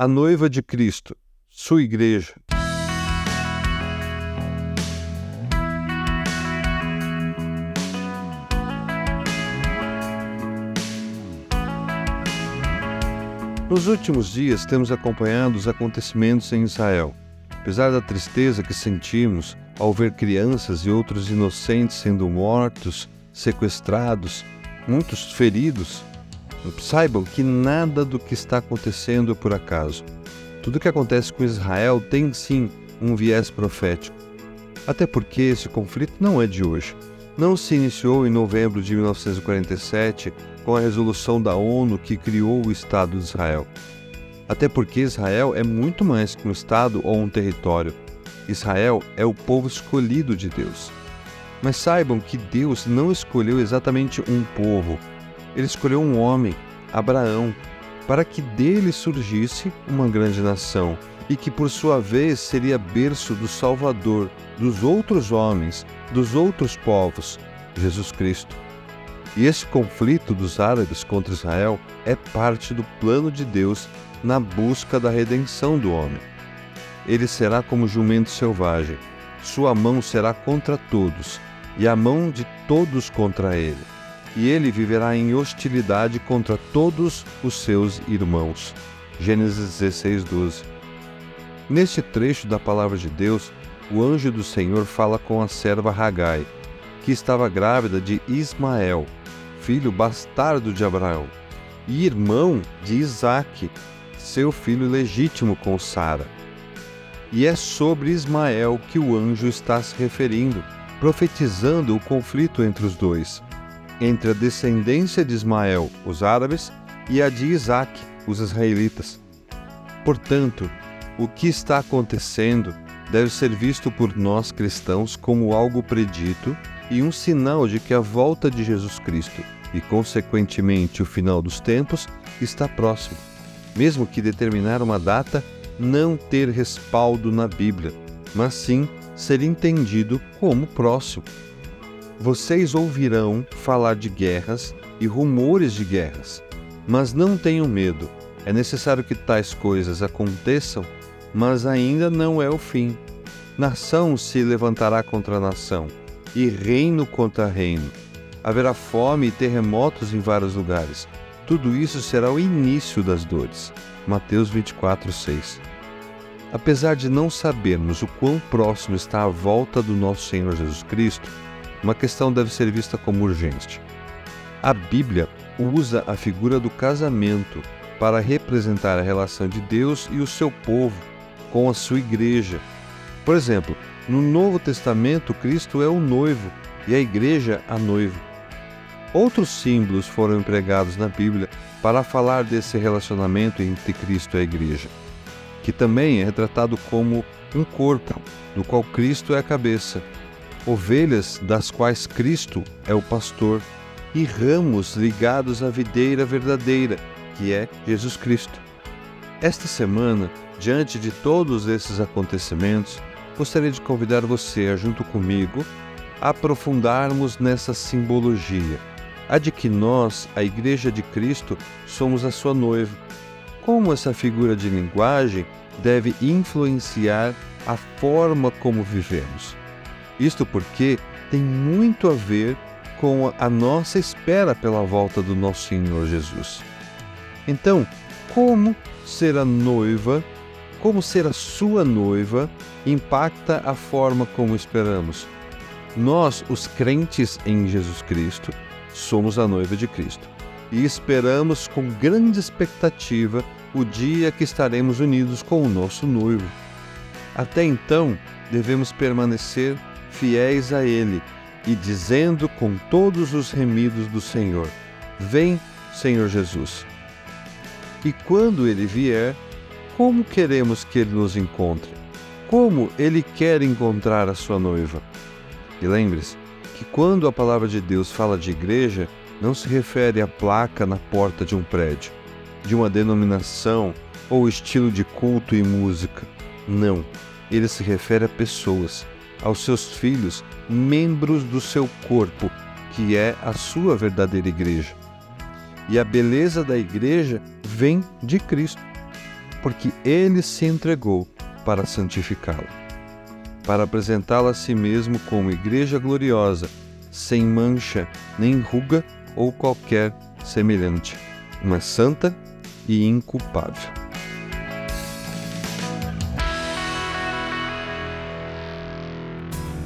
a noiva de Cristo, sua igreja. Nos últimos dias temos acompanhado os acontecimentos em Israel. Apesar da tristeza que sentimos ao ver crianças e outros inocentes sendo mortos, sequestrados, muitos feridos, saibam que nada do que está acontecendo é por acaso. Tudo que acontece com Israel tem sim um viés profético. Até porque esse conflito não é de hoje. Não se iniciou em novembro de 1947 com a resolução da ONU que criou o Estado de Israel. Até porque Israel é muito mais que um Estado ou um território. Israel é o povo escolhido de Deus. Mas saibam que Deus não escolheu exatamente um povo, ele escolheu um homem, Abraão, para que dele surgisse uma grande nação e que, por sua vez, seria berço do Salvador, dos outros homens, dos outros povos, Jesus Cristo. E esse conflito dos árabes contra Israel é parte do plano de Deus na busca da redenção do homem. Ele será como jumento selvagem, sua mão será contra todos, e a mão de todos contra ele e ele viverá em hostilidade contra todos os seus irmãos. Gênesis 16, 12. Neste trecho da palavra de Deus, o anjo do Senhor fala com a serva Ragai, que estava grávida de Ismael, filho bastardo de Abraão, e irmão de Isaque, seu filho legítimo com Sara. E é sobre Ismael que o anjo está se referindo, profetizando o conflito entre os dois entre a descendência de Ismael, os árabes, e a de Isaac, os israelitas. Portanto, o que está acontecendo deve ser visto por nós cristãos como algo predito e um sinal de que a volta de Jesus Cristo e, consequentemente, o final dos tempos está próximo, mesmo que determinar uma data não ter respaldo na Bíblia, mas sim ser entendido como próximo. Vocês ouvirão falar de guerras e rumores de guerras, mas não tenham medo. É necessário que tais coisas aconteçam, mas ainda não é o fim. Nação se levantará contra nação, e reino contra reino. Haverá fome e terremotos em vários lugares. Tudo isso será o início das dores. Mateus 24, 6. Apesar de não sabermos o quão próximo está a volta do nosso Senhor Jesus Cristo, uma questão deve ser vista como urgente. A Bíblia usa a figura do casamento para representar a relação de Deus e o seu povo com a sua igreja. Por exemplo, no Novo Testamento, Cristo é o noivo e a igreja a noiva. Outros símbolos foram empregados na Bíblia para falar desse relacionamento entre Cristo e a igreja, que também é retratado como um corpo, do qual Cristo é a cabeça, ovelhas das quais Cristo é o pastor, e ramos ligados à videira verdadeira, que é Jesus Cristo. Esta semana, diante de todos esses acontecimentos, gostaria de convidar você a, junto comigo, aprofundarmos nessa simbologia, a de que nós, a Igreja de Cristo, somos a sua noiva. Como essa figura de linguagem deve influenciar a forma como vivemos. Isto porque tem muito a ver com a nossa espera pela volta do nosso Senhor Jesus. Então, como ser a noiva, como ser a sua noiva, impacta a forma como esperamos. Nós, os crentes em Jesus Cristo, somos a noiva de Cristo e esperamos com grande expectativa o dia que estaremos unidos com o nosso noivo. Até então, devemos permanecer fiéis a Ele e dizendo com todos os remidos do Senhor: Vem, Senhor Jesus. E quando Ele vier, como queremos que Ele nos encontre? Como Ele quer encontrar a sua noiva? E lembre-se que quando a palavra de Deus fala de igreja, não se refere à placa na porta de um prédio, de uma denominação ou estilo de culto e música. Não, ele se refere a pessoas aos seus filhos membros do seu corpo, que é a sua verdadeira igreja. E a beleza da igreja vem de Cristo. porque ele se entregou para santificá-la, para apresentá-la a si mesmo como igreja gloriosa, sem mancha, nem ruga ou qualquer semelhante, mas santa e inculpável.